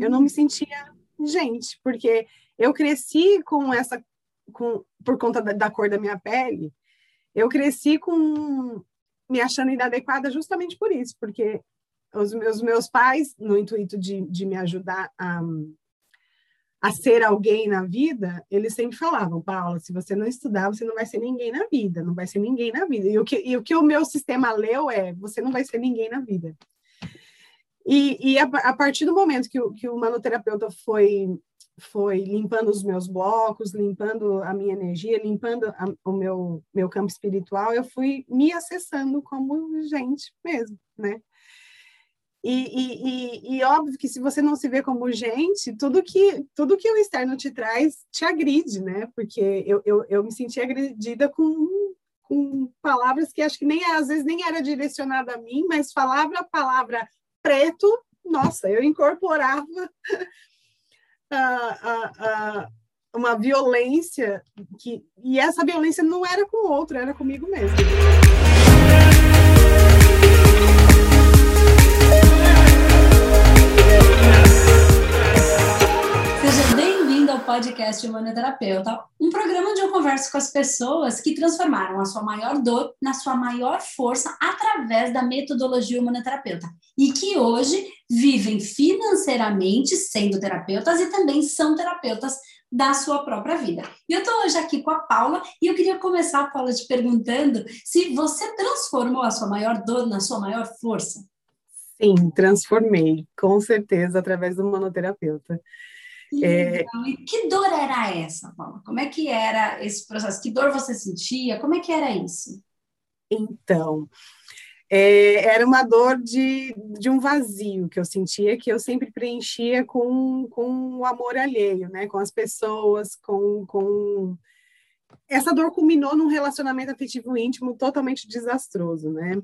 Eu não me sentia gente, porque eu cresci com essa, com, por conta da, da cor da minha pele, eu cresci com me achando inadequada justamente por isso, porque os meus, meus pais, no intuito de, de me ajudar a, a ser alguém na vida, eles sempre falavam, Paula, se você não estudar, você não vai ser ninguém na vida, não vai ser ninguém na vida. E o que, e o, que o meu sistema leu é, você não vai ser ninguém na vida. E, e a, a, partir do momento que o, que o manoterapeuta foi, foi limpando os meus blocos, limpando a minha energia, limpando a, o meu, meu campo espiritual, eu fui me acessando como gente mesmo, né? E, e, e, e, óbvio que se você não se vê como gente, tudo que tudo que o externo te traz te agride, né? Porque eu, eu, eu me senti agredida com, com palavras que acho que nem às vezes nem era direcionada a mim, mas falava a palavra preto, nossa, eu incorporava uma violência que e essa violência não era com o outro, era comigo mesmo. Podcast Humanoterapeuta, um programa onde eu converso com as pessoas que transformaram a sua maior dor na sua maior força através da metodologia humanoterapeuta e que hoje vivem financeiramente sendo terapeutas e também são terapeutas da sua própria vida. E eu estou hoje aqui com a Paula e eu queria começar, Paula, te perguntando se você transformou a sua maior dor na sua maior força. Sim, transformei, com certeza, através do manoterapeuta. É... E que dor era essa, Paula? Como é que era esse processo? Que dor você sentia? Como é que era isso? Então, é, era uma dor de, de um vazio que eu sentia, que eu sempre preenchia com, com o amor alheio, né? Com as pessoas, com, com... Essa dor culminou num relacionamento afetivo íntimo totalmente desastroso, né?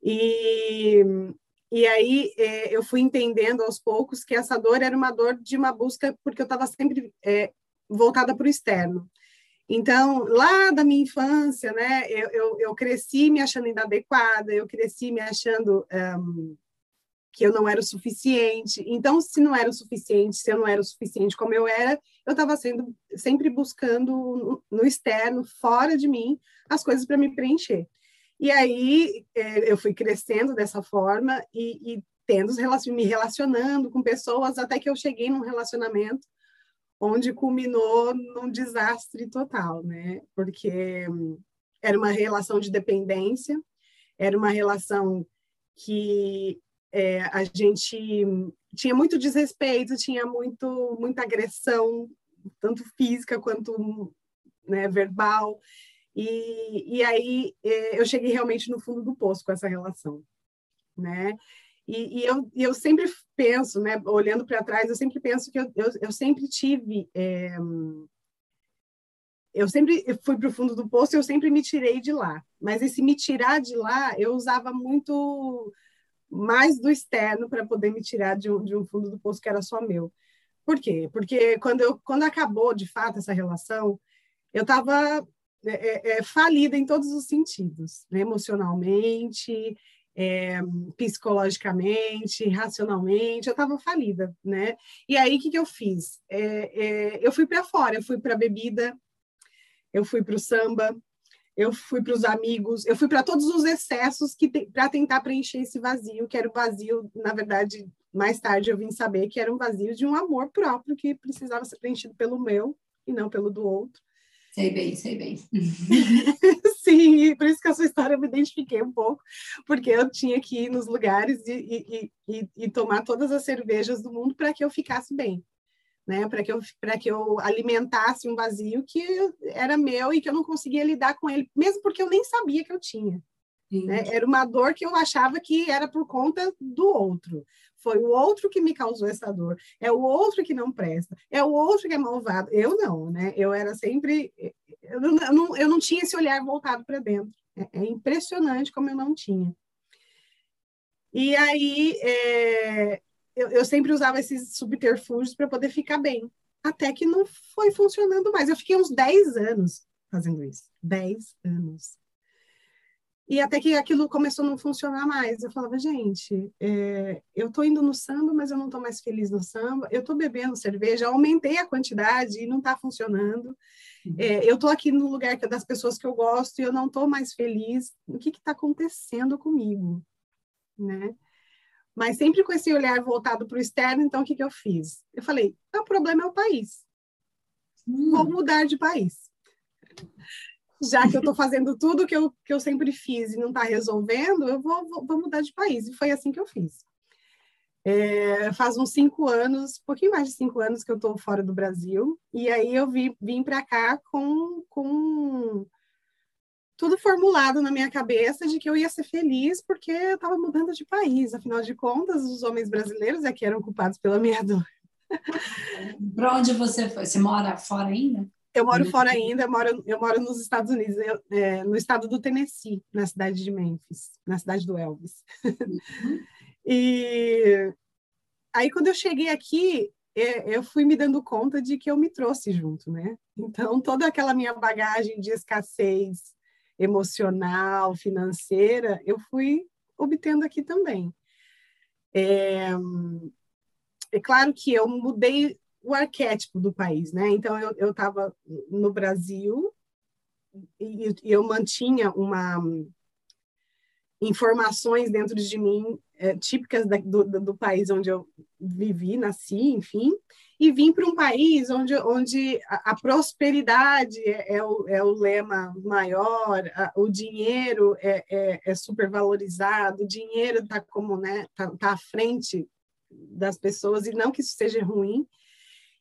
E e aí é, eu fui entendendo aos poucos que essa dor era uma dor de uma busca, porque eu estava sempre é, voltada para o externo. Então, lá da minha infância, né, eu, eu, eu, cresci me achando inadequada, eu cresci me achando um, que eu não era o suficiente. Então, se não era o suficiente, se eu não era o suficiente como eu era, eu estava sendo sempre buscando no, no externo, fora de mim, as coisas para me preencher. E aí é, eu fui crescendo dessa forma e, e tendo me relacionando com pessoas até que eu cheguei num relacionamento onde culminou num desastre total, né? Porque hum, era uma relação de dependência, era uma relação que é, a gente tinha muito desrespeito, tinha muito muita agressão, tanto física quanto né, verbal. E, e aí é, eu cheguei realmente no fundo do poço com essa relação, né? E, e eu, eu sempre penso, né, olhando para trás, eu sempre penso que eu, eu, eu sempre tive. É, eu sempre fui para o fundo do poço e eu sempre me tirei de lá. Mas esse me tirar de lá, eu usava muito mais do externo para poder me tirar de um, de um fundo do poço que era só meu. Por quê? Porque quando, eu, quando acabou, de fato, essa relação, eu estava é, é, é, falida em todos os sentidos, né? emocionalmente, é, psicologicamente, racionalmente, eu estava falida, né? E aí, o que, que eu fiz? É, é, eu fui para fora, eu fui para a bebida, eu fui para o samba, eu fui para os amigos, eu fui para todos os excessos que para tentar preencher esse vazio, que era o vazio, na verdade, mais tarde eu vim saber que era um vazio de um amor próprio que precisava ser preenchido pelo meu e não pelo do outro. Sei bem, sei bem. Sim, por isso que a sua história eu me identifiquei um pouco, porque eu tinha que ir nos lugares e, e, e, e tomar todas as cervejas do mundo para que eu ficasse bem, né? Para que, eu, que eu alimentasse um vazio que era meu e que eu não conseguia lidar com ele, mesmo porque eu nem sabia que eu tinha. Né? Era uma dor que eu achava que era por conta do outro. Foi o outro que me causou essa dor. É o outro que não presta. É o outro que é malvado. Eu não, né? Eu era sempre. Eu não, eu não, tinha esse olhar voltado para dentro. É, é, impressionante como eu não tinha. E aí, é, eu, eu sempre usava esses subterfúgios para poder ficar bem. Até que não foi funcionando mais. Eu fiquei uns 10 anos fazendo isso. 10 anos. E até que aquilo começou a não funcionar mais. Eu falava, gente, é, eu tô indo no samba, mas eu não tô mais feliz no samba. Eu tô bebendo cerveja, aumentei a quantidade e não tá funcionando. É, eu tô aqui no lugar que é das pessoas que eu gosto e eu não tô mais feliz. O que que tá acontecendo comigo? Né? Mas sempre com esse olhar voltado para o externo, então o que que eu fiz? Eu falei, o problema é o país. Hum. Vou mudar de país já que eu estou fazendo tudo que eu, que eu sempre fiz e não está resolvendo, eu vou, vou, vou, mudar de país. E foi assim que eu fiz. É, faz uns cinco anos, um pouquinho mais de cinco anos que eu estou fora do Brasil, e aí eu vim, para cá com, com tudo formulado na minha cabeça de que eu ia ser feliz porque eu estava mudando de país. Afinal de contas, os homens brasileiros é que eram culpados pela minha dor. Para onde você foi? Você mora fora ainda? Eu moro uhum. fora ainda, eu moro, eu moro nos Estados Unidos, eu, é, no estado do Tennessee, na cidade de Memphis, na cidade do Elvis. Uhum. e aí, quando eu cheguei aqui, é, eu fui me dando conta de que eu me trouxe junto, né? Então, toda aquela minha bagagem de escassez emocional, financeira, eu fui obtendo aqui também. É, é claro que eu mudei o arquétipo do país, né? Então eu estava no Brasil e, e, eu mantinha uma informações dentro de mim é, típicas da, do, do, país onde eu vivi, nasci, enfim, e vim para um país onde, onde a, a prosperidade é, é, o, é o lema maior, a, o dinheiro é, é, é super valorizado, o dinheiro está como né, tá, tá à frente das pessoas e não que isso seja ruim,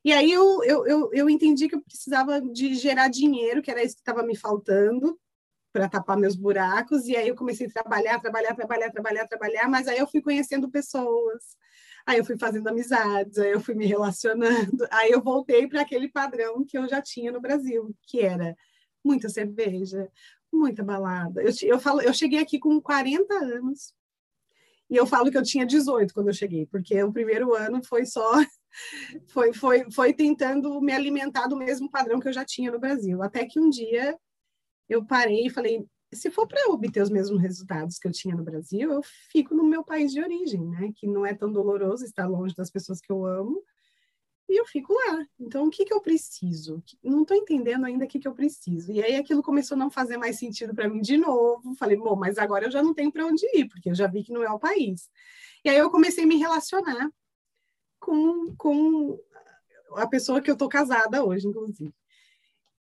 e aí eu, eu, eu, eu entendi que eu precisava de gerar dinheiro, que era isso que estava me faltando para tapar meus buracos. E aí eu comecei a trabalhar, trabalhar, trabalhar, trabalhar, trabalhar, mas aí eu fui conhecendo pessoas. Aí eu fui fazendo amizades, aí eu fui me relacionando, aí eu voltei para aquele padrão que eu já tinha no Brasil, que era muita cerveja, muita balada. Eu, eu, falo, eu cheguei aqui com 40 anos, e eu falo que eu tinha 18 quando eu cheguei, porque o primeiro ano foi só foi, foi, foi tentando me alimentar do mesmo padrão que eu já tinha no Brasil. Até que um dia eu parei e falei: se for para obter os mesmos resultados que eu tinha no Brasil, eu fico no meu país de origem, né? Que não é tão doloroso estar longe das pessoas que eu amo, e eu fico lá. Então, o que, que eu preciso? Não estou entendendo ainda o que, que eu preciso. E aí aquilo começou a não fazer mais sentido para mim de novo. Falei, bom, mas agora eu já não tenho para onde ir, porque eu já vi que não é o país. E aí eu comecei a me relacionar com, com a pessoa que eu estou casada hoje, inclusive.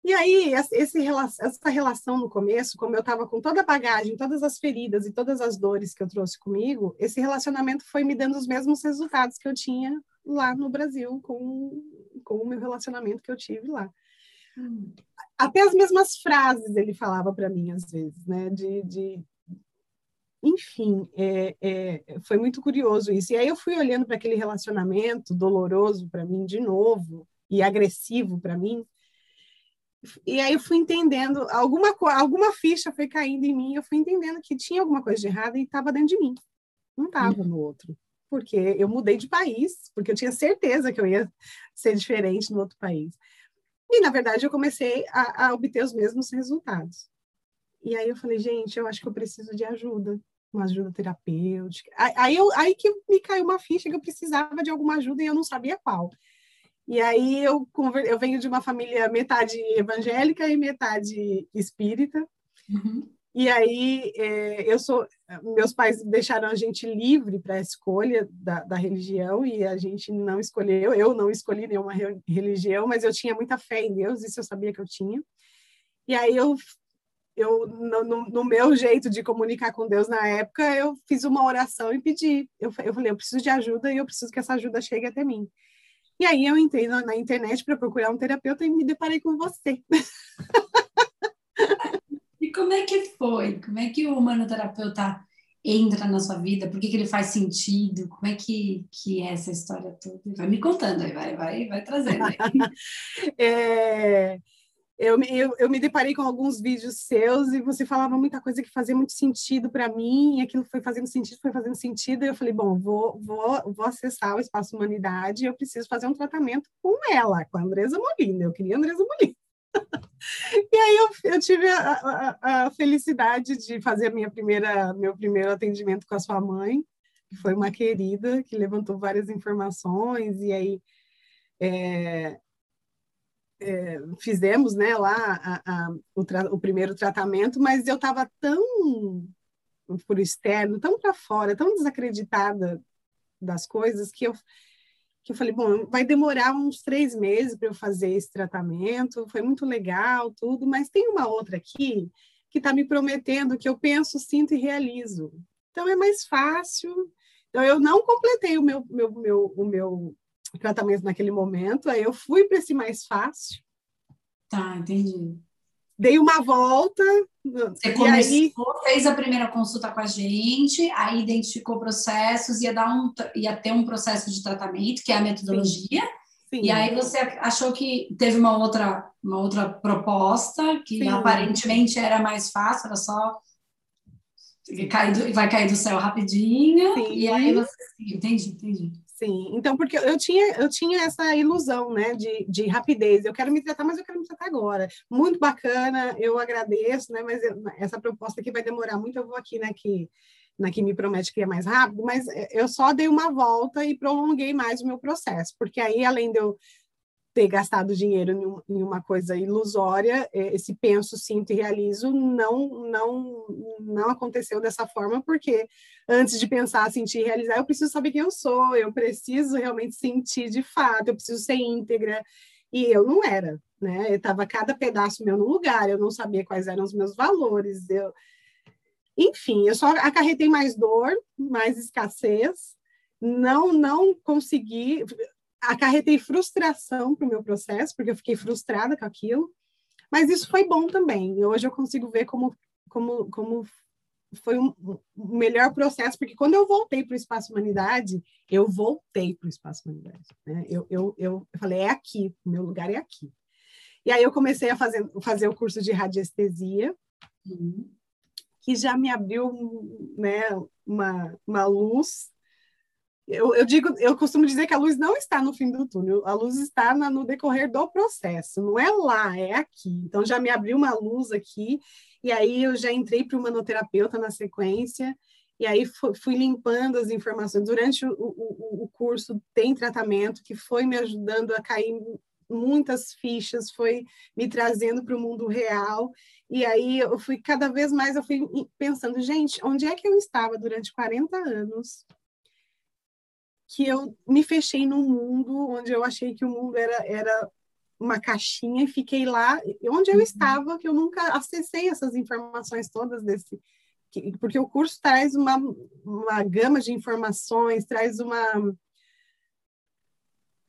E aí, esse, essa relação no começo, como eu estava com toda a bagagem, todas as feridas e todas as dores que eu trouxe comigo, esse relacionamento foi me dando os mesmos resultados que eu tinha lá no Brasil com, com o meu relacionamento que eu tive lá. Hum. Até as mesmas frases ele falava para mim, às vezes, né? De, de, enfim, é, é, foi muito curioso isso. E aí eu fui olhando para aquele relacionamento doloroso para mim de novo e agressivo para mim. E aí eu fui entendendo, alguma, alguma ficha foi caindo em mim, eu fui entendendo que tinha alguma coisa de errado e estava dentro de mim, não estava no outro. Porque eu mudei de país, porque eu tinha certeza que eu ia ser diferente no outro país. E, na verdade, eu comecei a, a obter os mesmos resultados. E aí eu falei, gente, eu acho que eu preciso de ajuda uma ajuda terapêutica. Aí, eu, aí que me caiu uma ficha que eu precisava de alguma ajuda e eu não sabia qual. E aí eu, eu venho de uma família metade evangélica e metade espírita. Uhum. E aí é, eu sou, meus pais deixaram a gente livre para a escolha da, da, religião e a gente não escolheu. Eu não escolhi nenhuma religião, mas eu tinha muita fé em Deus, isso eu sabia que eu tinha. E aí eu eu no, no, no, meu jeito de comunicar com Deus na época, eu fiz uma oração e pedi. Eu, eu falei, eu preciso de ajuda e eu preciso que essa ajuda chegue até mim. E aí eu entrei na, na internet para procurar um terapeuta e me deparei com você. e como é que foi? Como é que o humanoterapeuta entra na sua vida? Por que, que ele faz sentido? Como é que, que é essa história toda? Vai me contando aí, vai, vai, vai trazendo. Aí. é eu, eu, eu, me deparei com alguns vídeos seus e você falava muita coisa que fazia muito sentido para mim, e aquilo foi fazendo sentido, foi fazendo sentido, e eu falei, bom, vou, vou, vou acessar o Espaço Humanidade eu preciso fazer um tratamento com ela, com a Andresa Molina. Eu queria a Andresa Molina. E aí eu, eu tive a, a, a, felicidade de fazer minha primeira, meu primeiro atendimento com a sua mãe, que foi uma querida, que levantou várias informações, e aí é, é, fizemos né, lá a, o, o, primeiro tratamento, mas eu estava tão por externo, tão para fora, tão desacreditada das coisas, que eu que eu falei, bom, vai demorar uns três meses para eu fazer esse tratamento, foi muito legal, tudo, mas tem uma outra aqui que está me prometendo que eu penso, sinto e realizo. Então é mais fácil. Então eu não completei o meu, meu, meu, o meu tratamento naquele momento, aí eu fui para esse mais fácil. Tá, entendi dei uma volta. Você começou, aí... fez a primeira consulta com a gente, aí identificou processos, ia, dar um, ia ter um processo de tratamento, que é a metodologia. Sim. Sim. E aí você achou que teve uma outra, uma outra proposta, que Sim. aparentemente era mais fácil, era só cair vai cair do céu rapidinho. E aí você. Entendi, entendi. Sim, então, porque eu tinha, eu tinha essa ilusão, né, de, de rapidez. Eu quero me tratar, mas eu quero me tratar agora. Muito bacana, eu agradeço, né, mas eu, essa proposta aqui vai demorar muito. Eu vou aqui, né, que, na que me promete que é mais rápido, mas eu só dei uma volta e prolonguei mais o meu processo, porque aí, além de eu ter gastado dinheiro em uma coisa ilusória, é, esse penso, sinto e realizo não não não aconteceu dessa forma, porque antes de pensar, sentir e realizar, eu preciso saber quem eu sou, eu preciso realmente sentir de fato, eu preciso ser íntegra, e eu não era, né? Eu tava cada pedaço meu no lugar, eu não sabia quais eram os meus valores, eu enfim, eu só acarretei mais dor, mais escassez, não não consegui acarretei frustração para o meu processo, porque eu fiquei frustrada com aquilo, mas isso foi bom também. E hoje eu consigo ver como, como, como foi um, um melhor processo, porque quando eu voltei para o Espaço Humanidade, eu voltei para o Espaço Humanidade. Né? Eu, eu, eu, eu falei, é aqui, o meu lugar é aqui. E aí eu comecei a fazer, fazer o curso de radiestesia, uhum. que já me abriu né, uma, uma luz eu, eu, digo, eu costumo dizer que a luz não está no fim do túnel, a luz está na, no decorrer do processo, não é lá, é aqui. Então já me abriu uma luz aqui, e aí eu já entrei para o manoterapeuta na sequência, e aí fui limpando as informações. Durante o, o, o curso tem tratamento que foi me ajudando a cair muitas fichas, foi me trazendo para o mundo real. E aí eu fui cada vez mais eu fui pensando, gente, onde é que eu estava durante 40 anos? Que eu me fechei num mundo onde eu achei que o mundo era, era uma caixinha e fiquei lá onde eu uhum. estava, que eu nunca acessei essas informações todas desse. Porque o curso traz uma, uma gama de informações, traz uma.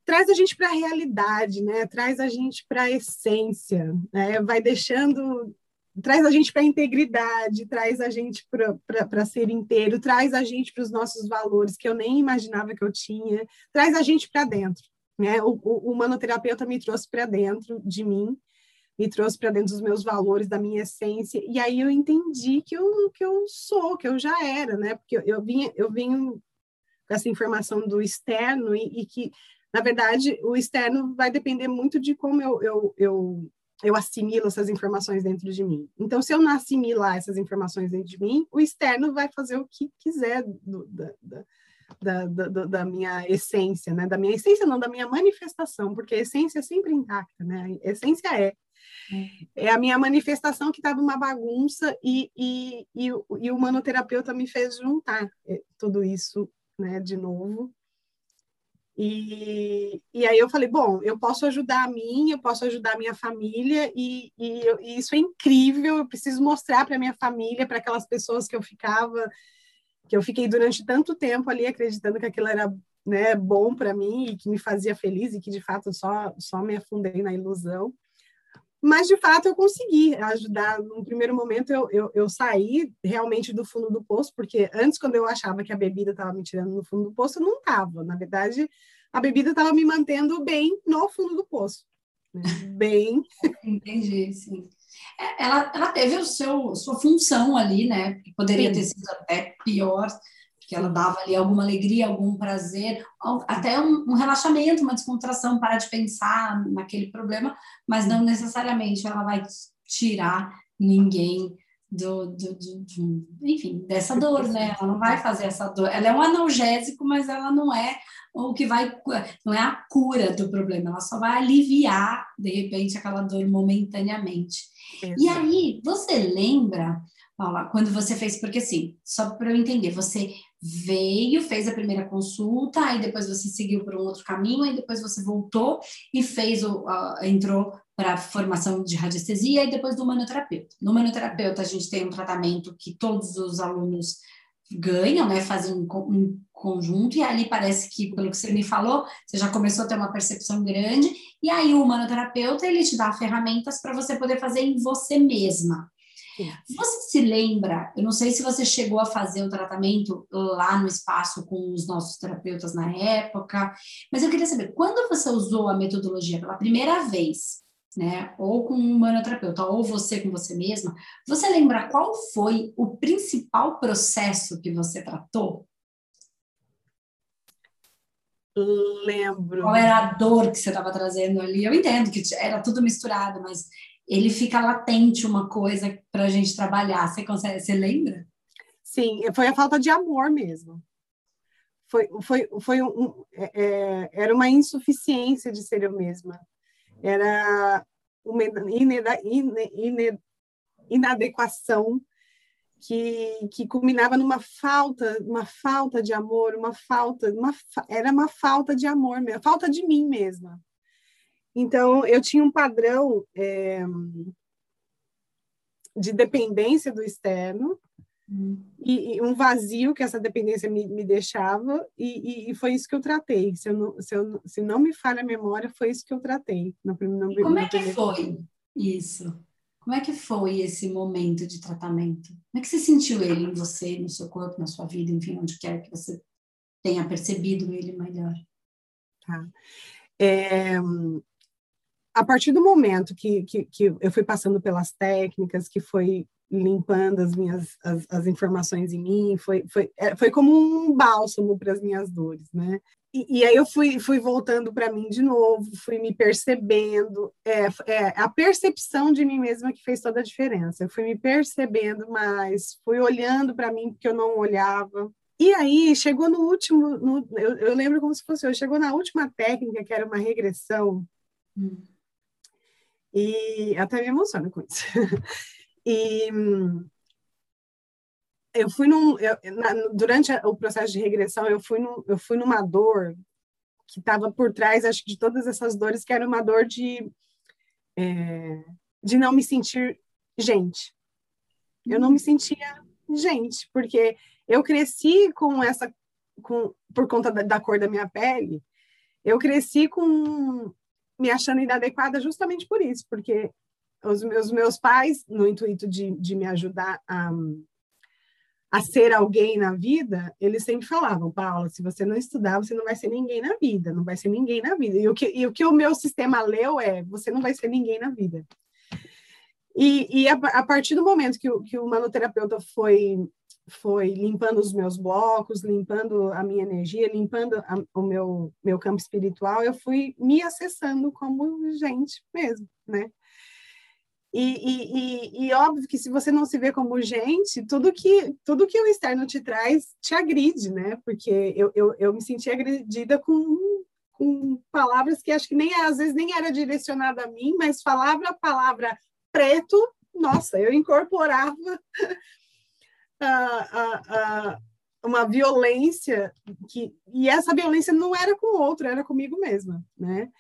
Traz a gente para a realidade, né? traz a gente para a essência, né? vai deixando traz a gente para a integridade, traz a gente para ser inteiro, traz a gente para os nossos valores que eu nem imaginava que eu tinha, traz a gente para dentro. Né? O, o, o manoterapeuta me trouxe para dentro de mim, me trouxe para dentro dos meus valores, da minha essência, e aí eu entendi que eu, que eu sou, que eu já era, né? Porque eu, eu vinha, eu vim com essa informação do externo e, e, que, na verdade, o externo vai depender muito de como eu, eu, eu eu assimilo essas informações dentro de mim. Então, se eu não assimilar essas informações dentro de mim, o externo vai fazer o que quiser do, da, da, da, da, minha essência, né? Da minha essência, não, da minha manifestação, porque a essência é sempre intacta, né? A essência é. É, é a minha manifestação que estava uma bagunça e, e, e, e o manoterapeuta me fez juntar é, tudo isso, né, de novo e, e aí eu falei, bom, eu posso ajudar a mim, eu posso ajudar a minha família, e, e, e isso é incrível, eu preciso mostrar para minha família, para aquelas pessoas que eu ficava, que eu fiquei durante tanto tempo ali acreditando que aquilo era né, bom para mim e que me fazia feliz, e que de fato só, só me afundei na ilusão. Mas, de fato, eu consegui ajudar. No primeiro momento, eu, eu, eu, saí realmente do fundo do poço, porque antes, quando eu achava que a bebida estava me tirando no fundo do poço, eu não estava. Na verdade, a bebida estava me mantendo bem no fundo do poço. Né? Bem. Entendi, sim. É, ela, ela teve o seu, sua função ali, né? Poderia sim. ter sido até pior. Que ela dava ali alguma alegria, algum prazer, até um, um, relaxamento, uma descontração, parar de pensar naquele problema, mas não necessariamente ela vai tirar ninguém do, do, do, do, enfim, dessa dor, né? Ela não vai fazer essa dor. Ela é um analgésico, mas ela não é o que vai, não é a cura do problema. Ela só vai aliviar de repente aquela dor momentaneamente. Exato. E aí, você lembra, Paula, quando você fez, porque assim, só para eu entender, você veio, fez a primeira consulta, aí depois você seguiu por um outro caminho, aí depois você voltou e fez o, uh, entrou para formação de radiestesia e depois do manoterapeuta. No manoterapeuta, a gente tem um tratamento que todos os alunos ganham, né, fazem um, conjunto, e ali parece que, pelo que você me falou, você já começou a ter uma percepção grande, e aí o manoterapeuta, ele te dá ferramentas para você poder fazer em você mesma. Você se lembra, eu não sei se você chegou a fazer o tratamento lá no espaço com os nossos terapeutas na época, mas eu queria saber, quando você usou a metodologia pela primeira vez, né, ou com um manoterapeuta, ou você com você mesma, você lembra qual foi o principal processo que você tratou? Lembro. Qual era a dor que você estava trazendo ali? Eu entendo que era tudo misturado, mas ele fica latente uma coisa para a gente trabalhar. Você consegue, você lembra? Sim, foi a falta de amor mesmo. Foi, foi, foi um, é, é era uma insuficiência de ser eu mesma. Era uma inadequação que, que culminava numa falta, uma falta de amor, uma falta, uma, era uma falta de amor, falta de mim mesma. Então, eu tinha um padrão é, de dependência do externo hum. e, e, um vazio que essa dependência me, me deixava, e, e, foi isso que eu tratei. Se, eu não, se, eu, se não me falha a memória, foi isso que eu tratei. No, no, e como é que foi isso? Como é que foi esse momento de tratamento? Como é que você sentiu ele em você, no seu corpo, na sua vida, enfim, onde quer que você tenha percebido ele melhor? Tá. É, a partir do momento que, que, que, eu fui passando pelas técnicas, que foi limpando as minhas as, as informações em mim, foi, foi, é, foi como um bálsamo para as minhas dores, né? E, e, aí eu fui, fui voltando para mim de novo, fui me percebendo, é, é a percepção de mim mesma que fez toda a diferença. Eu fui me percebendo mais, fui olhando para mim porque eu não olhava. E aí chegou no último, no, eu, eu, lembro como se fosse, eu chegou na última técnica que era uma regressão. Hum e até me emociono com isso. e eu fui num, eu, na, durante o processo de regressão, eu fui, num, eu fui numa dor que estava por trás, acho que de todas essas dores, que era uma dor de, é, de não me sentir gente. Eu não me sentia gente, porque eu cresci com essa, com, por conta da, da cor da minha pele, eu cresci com me achando inadequada justamente por isso, porque os meus, meus pais, no intuito de, de me ajudar a, a ser alguém na vida, eles sempre falavam, Paula, se você não estudar, você não vai ser ninguém na vida, não vai ser ninguém na vida. E o que, e o, que o meu sistema leu é, você não vai ser ninguém na vida. E, e a, a, partir do momento que o, que o manoterapeuta foi foi limpando os meus blocos, limpando a minha energia, limpando a, o meu, meu campo espiritual, eu fui me acessando como gente mesmo, né? E, e, e, e, óbvio que se você não se vê como gente, tudo que tudo que o externo te traz te agride, né? Porque eu, eu, eu me senti agredida com, com palavras que acho que nem às vezes nem era direcionada a mim, mas falava a palavra preto, nossa, eu incorporava a, uma violência que e essa violência não era com o outro, era comigo mesma, né?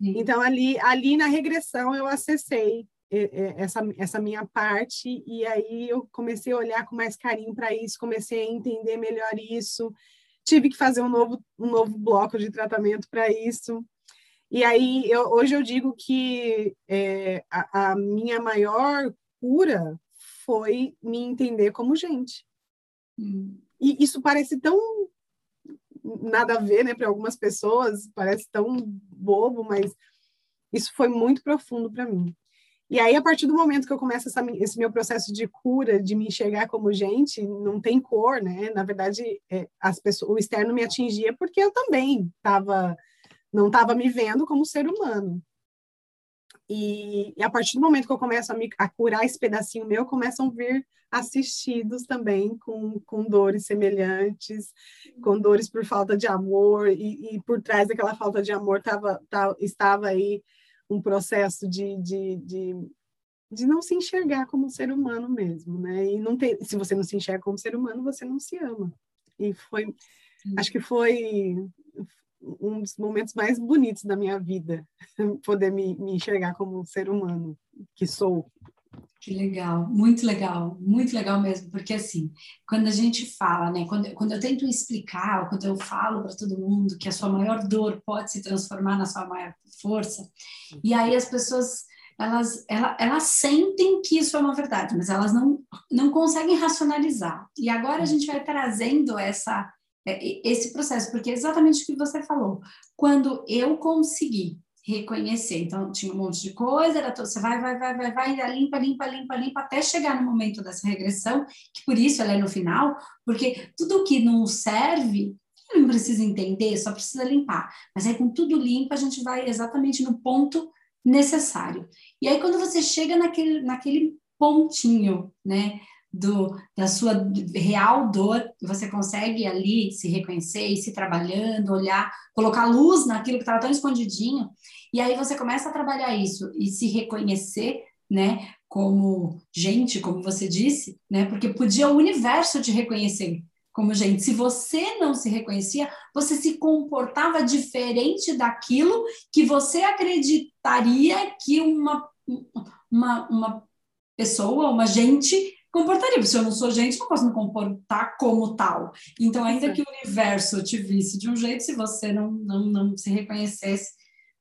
Sim. Então ali ali na regressão eu acessei essa, essa minha parte e aí eu comecei a olhar com mais carinho para isso, comecei a entender melhor isso, tive que fazer um novo um novo bloco de tratamento para isso. E aí eu, hoje eu digo que é, a, a minha maior cura foi me entender como gente. Hum. E isso parece tão nada a ver, né, para algumas pessoas, parece tão bobo, mas isso foi muito profundo para mim. E aí, a partir do momento que eu começo essa, esse meu processo de cura, de me enxergar como gente, não tem cor, né? Na verdade, é, as pessoas, o externo me atingia porque eu também tava, não estava me vendo como ser humano. E, e, a partir do momento que eu começo a, me, a curar esse pedacinho meu, começam a vir assistidos também com, com dores semelhantes, com dores por falta de amor, e, e por trás daquela falta de amor tava, tava, estava aí um processo de, de, de, de não se enxergar como um ser humano mesmo, né? E não ter, se você não se enxerga como ser humano, você não se ama. E foi, acho que foi um dos momentos mais bonitos da minha vida, poder me, me enxergar como um ser humano que sou. Que legal, muito legal, muito legal mesmo, porque assim, quando a gente fala, né, quando, quando eu tento explicar, quando eu falo para todo mundo que a sua maior dor pode se transformar na sua maior força, e aí as pessoas, elas, elas, elas sentem que isso é uma verdade, mas elas não, não conseguem racionalizar. E agora a gente vai trazendo essa, esse processo, porque é exatamente o que você falou. Quando eu consegui reconhecer. Então, tinha um monte de coisa, era todo, você vai, vai, vai, vai, vai, limpa, limpa, limpa, limpa, até chegar no momento dessa regressão, que por isso ela é no final, porque tudo que não serve, não precisa entender, só precisa limpar. Mas aí, com tudo limpo, a gente vai exatamente no ponto necessário. E aí, quando você chega naquele, naquele pontinho, né, do, da sua real dor, você consegue ali se reconhecer e se trabalhando, olhar, colocar luz naquilo que estava tão escondidinho, e aí você começa a trabalhar isso e se reconhecer, né, como gente, como você disse, né, porque podia o universo te reconhecer como gente. Se você não se reconhecia, você se comportava diferente daquilo que você acreditaria que uma, uma, uma pessoa, uma gente comportaria. Se eu não sou gente, não posso me comportar como tal. Então, ainda que o universo te visse de um jeito, se você não, não, não se reconhecesse,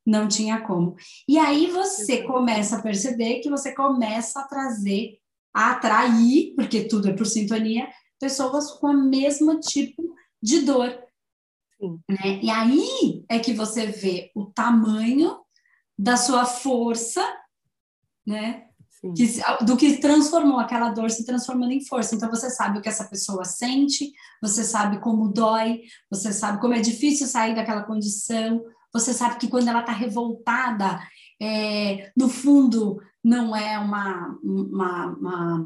não tinha como. E aí você começa a perceber que você começa a trazer, a atrair, porque tudo é por sintonia, pessoas com o mesmo tipo de dor. Né? E aí é que você vê o tamanho da sua força, né? Que, do que transformou aquela dor se transformando em força. Então você sabe o que essa pessoa sente, você sabe como dói, você sabe como é difícil sair daquela condição, você sabe que quando ela está revoltada, é, no fundo não é uma, uma, uma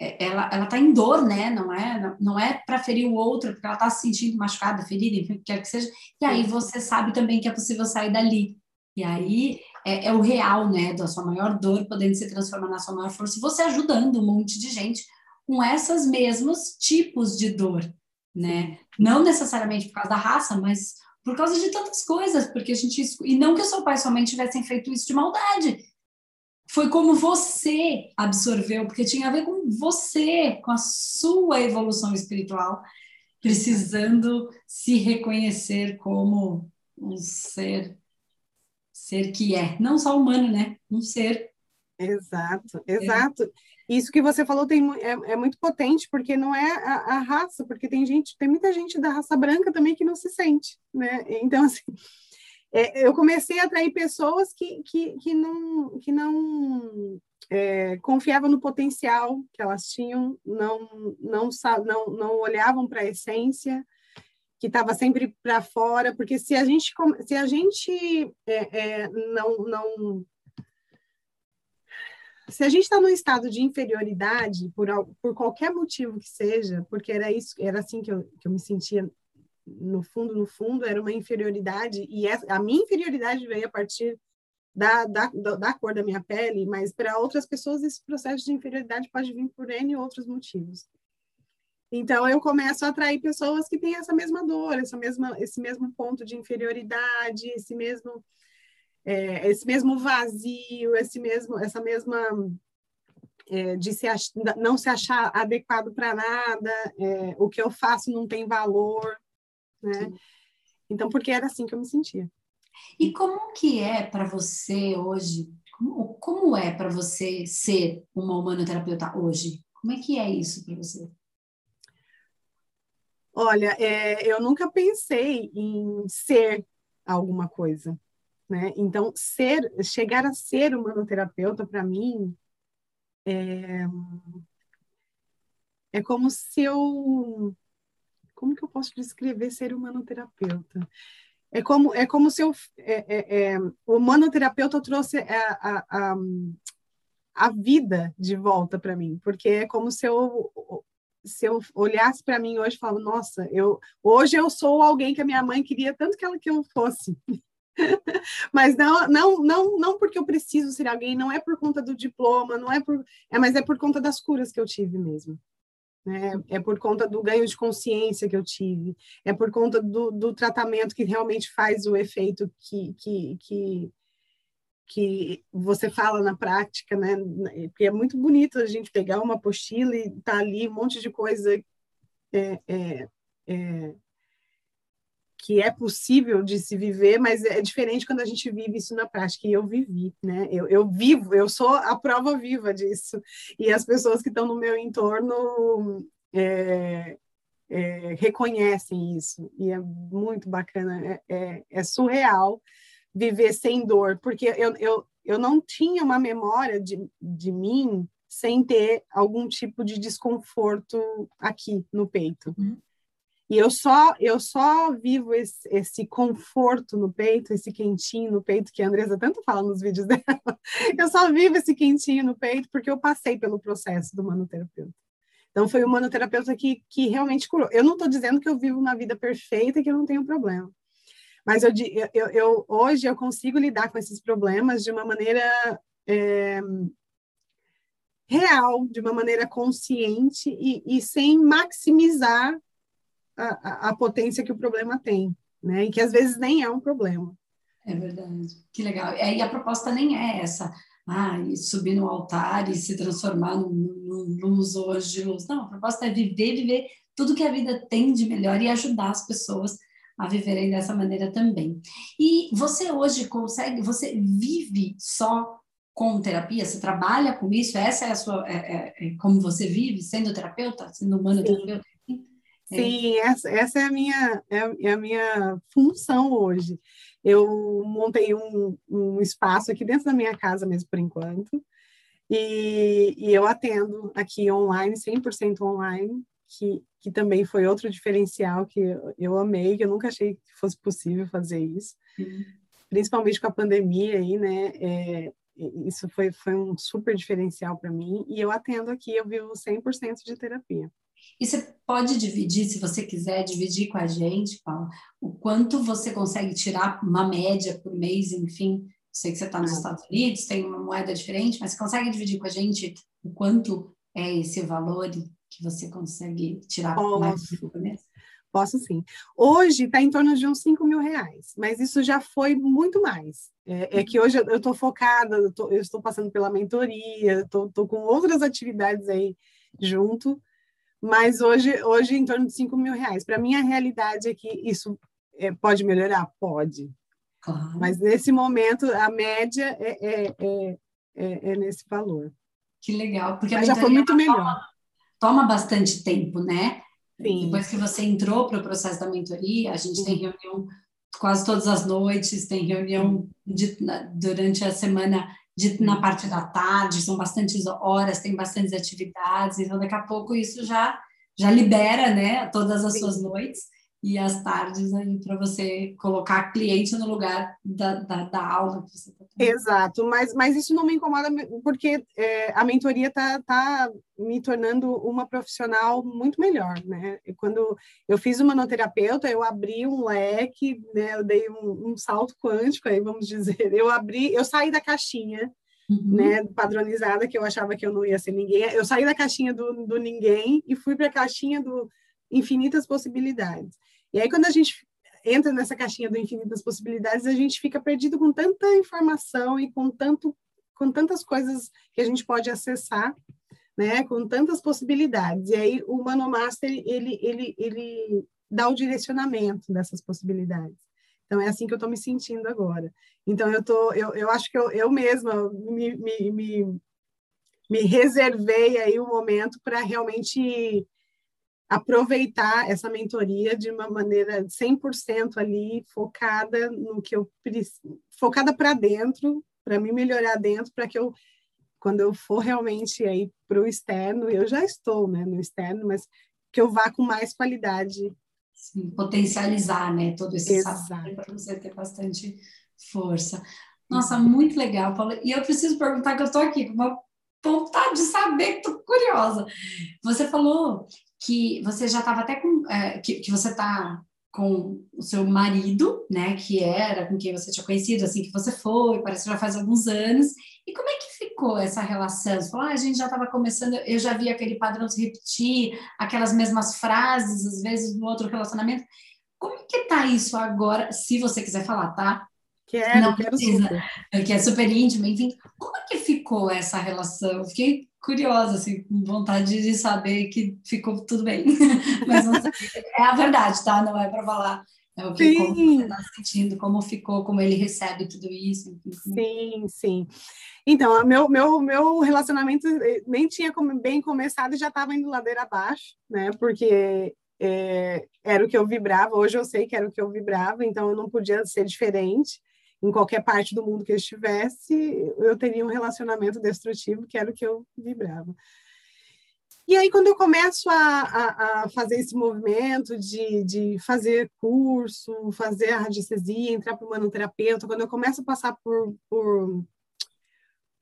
é, ela ela está em dor, né? Não é não é para ferir o outro, porque ela está se sentindo machucada, ferida, enfim, quer que seja. E aí você sabe também que é possível sair dali. E aí é, é, o real, né, da sua maior dor podendo se transformar na sua maior força, você ajudando um monte de gente com essas mesmos tipos de dor, né? Não necessariamente por causa da raça, mas por causa de tantas coisas, porque a gente e não que o seu pai e sua mãe tivessem feito isso de maldade. Foi como você absorveu, porque tinha a ver com você, com a sua evolução espiritual, precisando se reconhecer como um ser ser que é, não só humano, né? Um ser. Exato, exato. É. Isso que você falou tem, é, é muito potente, porque não é a, a, raça, porque tem gente, tem muita gente da raça branca também que não se sente, né? Então, assim, é, eu comecei a atrair pessoas que, que, que não, que não é, confiavam no potencial que elas tinham, não, não, não, não olhavam para a essência, que estava sempre para fora, porque se a gente, se a gente é, é, não, não. Se a gente está num estado de inferioridade, por, por qualquer motivo que seja, porque era isso, era assim que eu, que eu me sentia no fundo, no fundo, era uma inferioridade, e essa, a minha inferioridade veio a partir da, da, da cor da minha pele, mas para outras pessoas esse processo de inferioridade pode vir por N outros motivos. Então, eu começo a atrair pessoas que têm essa mesma dor, essa mesma, esse mesmo ponto de inferioridade, esse mesmo, é, esse mesmo vazio, esse mesmo, essa mesma é, de se ach, não se achar adequado para nada, é, o que eu faço não tem valor, né? Então, porque era assim que eu me sentia. E como que é para você hoje? Como, como é para você ser uma humanoterapeuta hoje? Como é que é isso para você? Olha, é, eu nunca pensei em ser alguma coisa. né? Então, ser, chegar a ser humanoterapeuta, para mim, é, é como se eu... Como que eu posso descrever ser humanoterapeuta? É como, é como se eu... É, é, é, o humanoterapeuta trouxe a, a, a, a vida de volta para mim, porque é como se eu se eu olhasse para mim hoje falo, nossa, eu hoje eu sou alguém que a minha mãe queria tanto que ela que eu fosse. mas não, não, não, não porque eu preciso ser alguém, não é por conta do diploma, não é por, é, mas é por conta das curas que eu tive mesmo. Né? É por conta do ganho de consciência que eu tive, é por conta do, do tratamento que realmente faz o efeito que, que, que, que você fala na prática, né? Porque é muito bonito a gente pegar uma apostila e tá ali um monte de coisa é, é, é, que é possível de se viver, mas é diferente quando a gente vive isso na prática. E eu vivi, né? Eu, eu vivo, eu sou a prova viva disso. E as pessoas que estão no meu entorno é, é, reconhecem isso. E é muito bacana, é, é, é surreal viver sem dor, porque eu, eu, eu não tinha uma memória de, de mim sem ter algum tipo de desconforto aqui no peito. Uhum. E eu só eu só vivo esse, esse, conforto no peito, esse quentinho no peito que a Andresa tanto fala nos vídeos dela. Eu só vivo esse quentinho no peito porque eu passei pelo processo do manoterapeuta. Então foi o manoterapeuta que, que realmente curou. Eu não estou dizendo que eu vivo uma vida perfeita e que eu não tenho problema. Mas eu, eu, eu, hoje eu consigo lidar com esses problemas de uma maneira é, real, de uma maneira consciente e, e sem maximizar a, a, a, potência que o problema tem, né? E que às vezes nem é um problema. É verdade. Que legal. E aí a proposta nem é essa, ah, subir no altar e se transformar num, num luz hoje. Não, a proposta é viver, viver tudo que a vida tem de melhor e ajudar as pessoas a viverem dessa maneira também. E você hoje consegue, você vive só com terapia? Você trabalha com isso? Essa é a sua, é, é, é como você vive, sendo terapeuta, sendo humano terapeuta? Sim, essa, essa é, a minha, é, é, a minha função hoje. Eu montei um, um espaço aqui dentro da minha casa mesmo, por enquanto, e, e eu atendo aqui online, 100% online, que, que também foi outro diferencial que eu, eu amei, que eu nunca achei que fosse possível fazer isso, uhum. principalmente com a pandemia aí, né? É, isso foi, foi um super diferencial para mim, e eu atendo aqui, eu vivo 100% de terapia. E você pode dividir, se você quiser, dividir com a gente, Paula, o quanto você consegue tirar uma média por mês, enfim. Sei que você está nos Estados Unidos, tem uma moeda diferente, mas você consegue dividir com a gente o quanto é esse valor que você consegue tirar Posso. por mês? Posso sim. Hoje está em torno de uns 5 mil reais, mas isso já foi muito mais. É, é que hoje eu estou focada, eu, tô, eu, estou passando pela mentoria, estou com outras atividades aí junto, mas hoje, hoje em torno de 5 mil reais. Para mim, a realidade é que isso é, pode melhorar? Pode. Claro. Mas nesse momento, a média é, é, é, é, é nesse valor. Que legal, porque já foi muito melhor toma bastante tempo, né? Sim. Depois que você entrou para o processo da mentoria, a gente tem reunião quase todas as noites, tem reunião de, durante a semana de, na parte da tarde, são bastantes horas, tem bastantes atividades, então daqui a pouco isso já já libera, né, todas as Sim. suas noites e as tardes aí para você colocar cliente no lugar da, da, da aula que você está Exato, mas, mas isso não me incomoda porque é, a mentoria está tá me tornando uma profissional muito melhor, né? E quando eu fiz uma manoterapeuta, eu abri um leque, né? Eu dei um, um salto quântico aí, vamos dizer. Eu abri, eu saí da caixinha, uhum. né? Padronizada, que eu achava que eu não ia ser ninguém. Eu saí da caixinha do, do ninguém e fui para a caixinha do infinitas possibilidades. E aí, quando a gente entra nessa caixinha do infinitas possibilidades, a gente fica perdido com tanta informação e com, tanto, com tantas coisas que a gente pode acessar, né? Com tantas possibilidades. E aí, o Manomaster, ele, ele, ele dá o direcionamento dessas possibilidades. Então, é assim que eu estou me sentindo agora. Então, eu, tô, eu, eu acho que eu, eu mesma me, me, me, me reservei aí um momento para realmente aproveitar essa mentoria de uma maneira 100% ali focada no que eu focada para dentro, para me melhorar dentro, para que eu quando eu for realmente aí para o externo, eu já estou, né, no externo, mas que eu vá com mais qualidade. Sim, potencializar, né, todo esse saber para você ter bastante força. Nossa, muito legal, Paula. E eu preciso perguntar que eu estou aqui com uma vontade de saber, estou curiosa. Você falou que você já estava até com. É, que, que você está com o seu marido, né, que era com quem você tinha conhecido, assim que você foi, parece que já faz alguns anos. E como é que ficou essa relação? Você falou, ah, a gente já estava começando, eu já vi aquele padrão se repetir, aquelas mesmas frases, às vezes, no outro relacionamento. Como é que tá isso agora, se você quiser falar, tá? Quero, Não quero precisa, super. Que é super íntimo, enfim. Como é que ficou essa relação? Fiquei curiosa, assim, com vontade de saber que ficou tudo bem. Mas é a verdade, tá? Não é para falar. É o que como você está sentindo, como ficou, como ele recebe tudo isso. Enfim. Sim, sim. Então, meu, meu, meu relacionamento eh, nem tinha bem começado e já estava indo ladeira abaixo, né? Porque é, era o que eu vibrava. Hoje eu sei que era o que eu vibrava, então eu não podia ser diferente em qualquer parte do mundo que eu estivesse, eu teria um relacionamento destrutivo, que era o que eu vibrava. E aí, quando eu começo a, a, a fazer esse movimento de, de fazer curso, fazer a radiestesia, entrar para o manoterapeuta, quando eu começo a passar por, por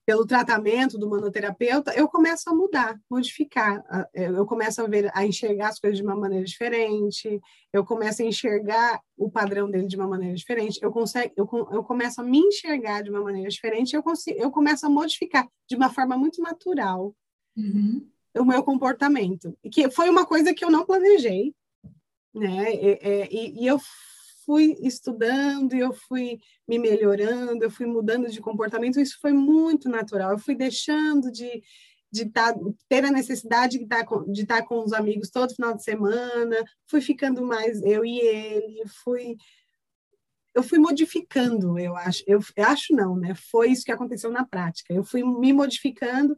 pelo tratamento do manoterapeuta, eu começo a mudar, modificar. É, eu começo a ver, a enxergar as coisas de uma maneira diferente, eu começo a enxergar o padrão dele de uma maneira diferente, eu, consigo, eu, eu começo a me enxergar de uma maneira diferente, eu, consigo, eu começo a modificar de uma forma muito natural uhum. o meu comportamento. Que foi uma coisa que eu não planejei, né? E, e, e eu fui estudando eu fui me melhorando, eu fui mudando de comportamento, isso foi muito natural. Eu fui deixando de, de tá, ter a necessidade de estar, tá com, tá com os amigos todo final de semana, fui ficando mais eu e ele, fui eu fui modificando, eu acho, eu, eu acho não, né? Foi isso que aconteceu na prática. Eu fui me modificando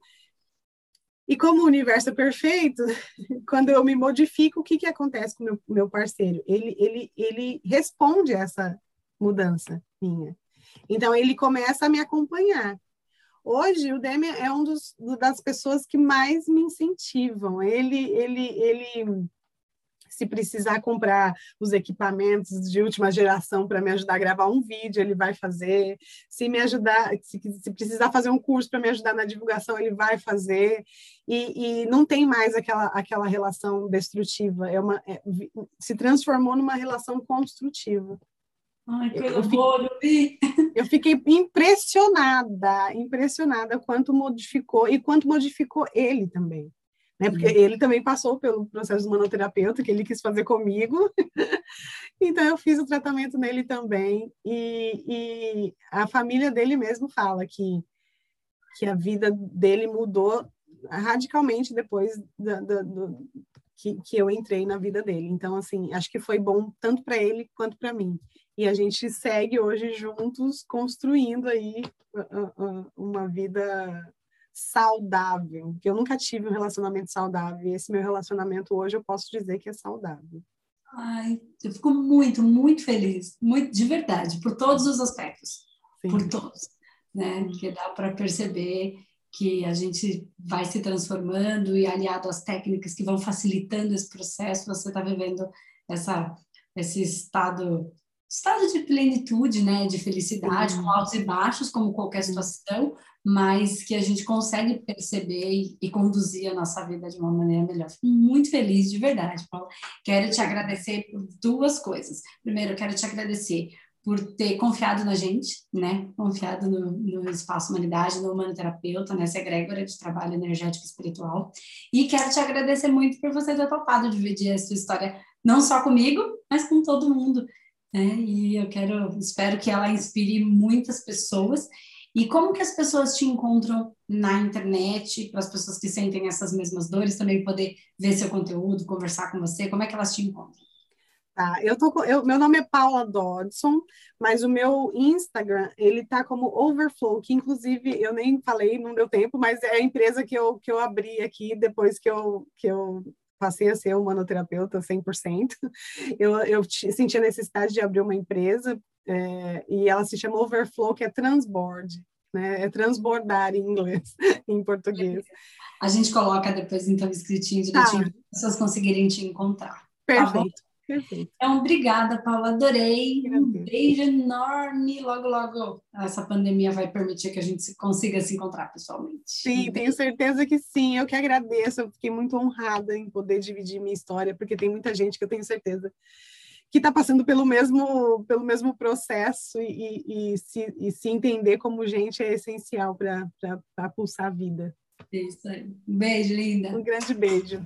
e como o universo é perfeito, quando eu me modifico, o que, que acontece com o meu, meu parceiro? Ele, ele, ele responde a essa mudança minha. Então, ele começa a me acompanhar. Hoje, o Demi é um dos, das pessoas que mais me incentivam. Ele, ele, ele se precisar comprar os equipamentos de última geração para me ajudar a gravar um vídeo, ele vai fazer. Se me ajudar, se, se precisar fazer um curso para me ajudar na divulgação, ele vai fazer. E, e, não tem mais aquela, aquela relação destrutiva. É uma, é, se transformou numa relação construtiva. Ai, que eu, fiquei, eu fiquei impressionada, impressionada quanto modificou e quanto modificou ele também né? Porque ele também passou pelo processo do manoterapeuta que ele quis fazer comigo. então eu fiz o tratamento nele também e, e, a família dele mesmo fala que que a vida dele mudou radicalmente depois da, da, do, que, que eu entrei na vida dele. Então assim acho que foi bom tanto para ele quanto para mim. E a gente segue hoje juntos construindo aí uh, uh, uma vida saudável, que eu nunca tive um relacionamento saudável, e esse meu relacionamento hoje eu posso dizer que é saudável. Ai, eu fico muito, muito feliz, muito de verdade, por todos os aspectos, Sim. por todos, né? Que dá para perceber que a gente vai se transformando e aliado às técnicas que vão facilitando esse processo, você está vivendo essa esse estado estado de plenitude, né, de felicidade, com altos e baixos, como qualquer situação, mas que a gente consegue perceber e, e, conduzir a nossa vida de uma maneira melhor. Fico muito feliz, de verdade, Paula. Quero te agradecer por duas coisas. Primeiro, quero te agradecer por ter confiado na gente, né? Confiado no, no Espaço Humanidade, no Humanoterapeuta, nessa egrégora de trabalho energético e espiritual. E quero te agradecer muito por você ter topado dividir a sua história, não só comigo, mas com todo mundo. Né? E eu quero, espero que ela inspire muitas pessoas e como que as pessoas te encontram na internet, para as pessoas que sentem essas mesmas dores também poder ver seu conteúdo, conversar com você, como é que elas te encontram? Tá, eu tô eu, meu nome é Paula Dodson, mas o meu Instagram, ele tá como Overflow, que inclusive eu nem falei, não deu tempo, mas é a empresa que eu, que eu abri aqui depois que eu, que eu passei a ser humanoterapeuta 100%. Eu, eu senti a necessidade de abrir uma empresa é, e ela se chama Overflow, que é transboard, né? É transbordar em inglês, em português. A gente coloca depois, então, escritinho direitinho, tá. para as pessoas conseguirem te encontrar. Tá Perfeito. Tá Perfeito. Então, obrigada, Paula. Adorei. Um beijo enorme. Logo, logo, essa pandemia vai permitir que a gente consiga se encontrar pessoalmente. Sim, tenho certeza que sim. Eu que agradeço. Eu fiquei muito honrada em poder dividir minha história, porque tem muita gente que eu tenho certeza que está passando pelo mesmo, pelo mesmo processo e, e, e, se, e se entender como gente é essencial para pulsar a vida. Isso aí. Um beijo, linda. Um grande beijo.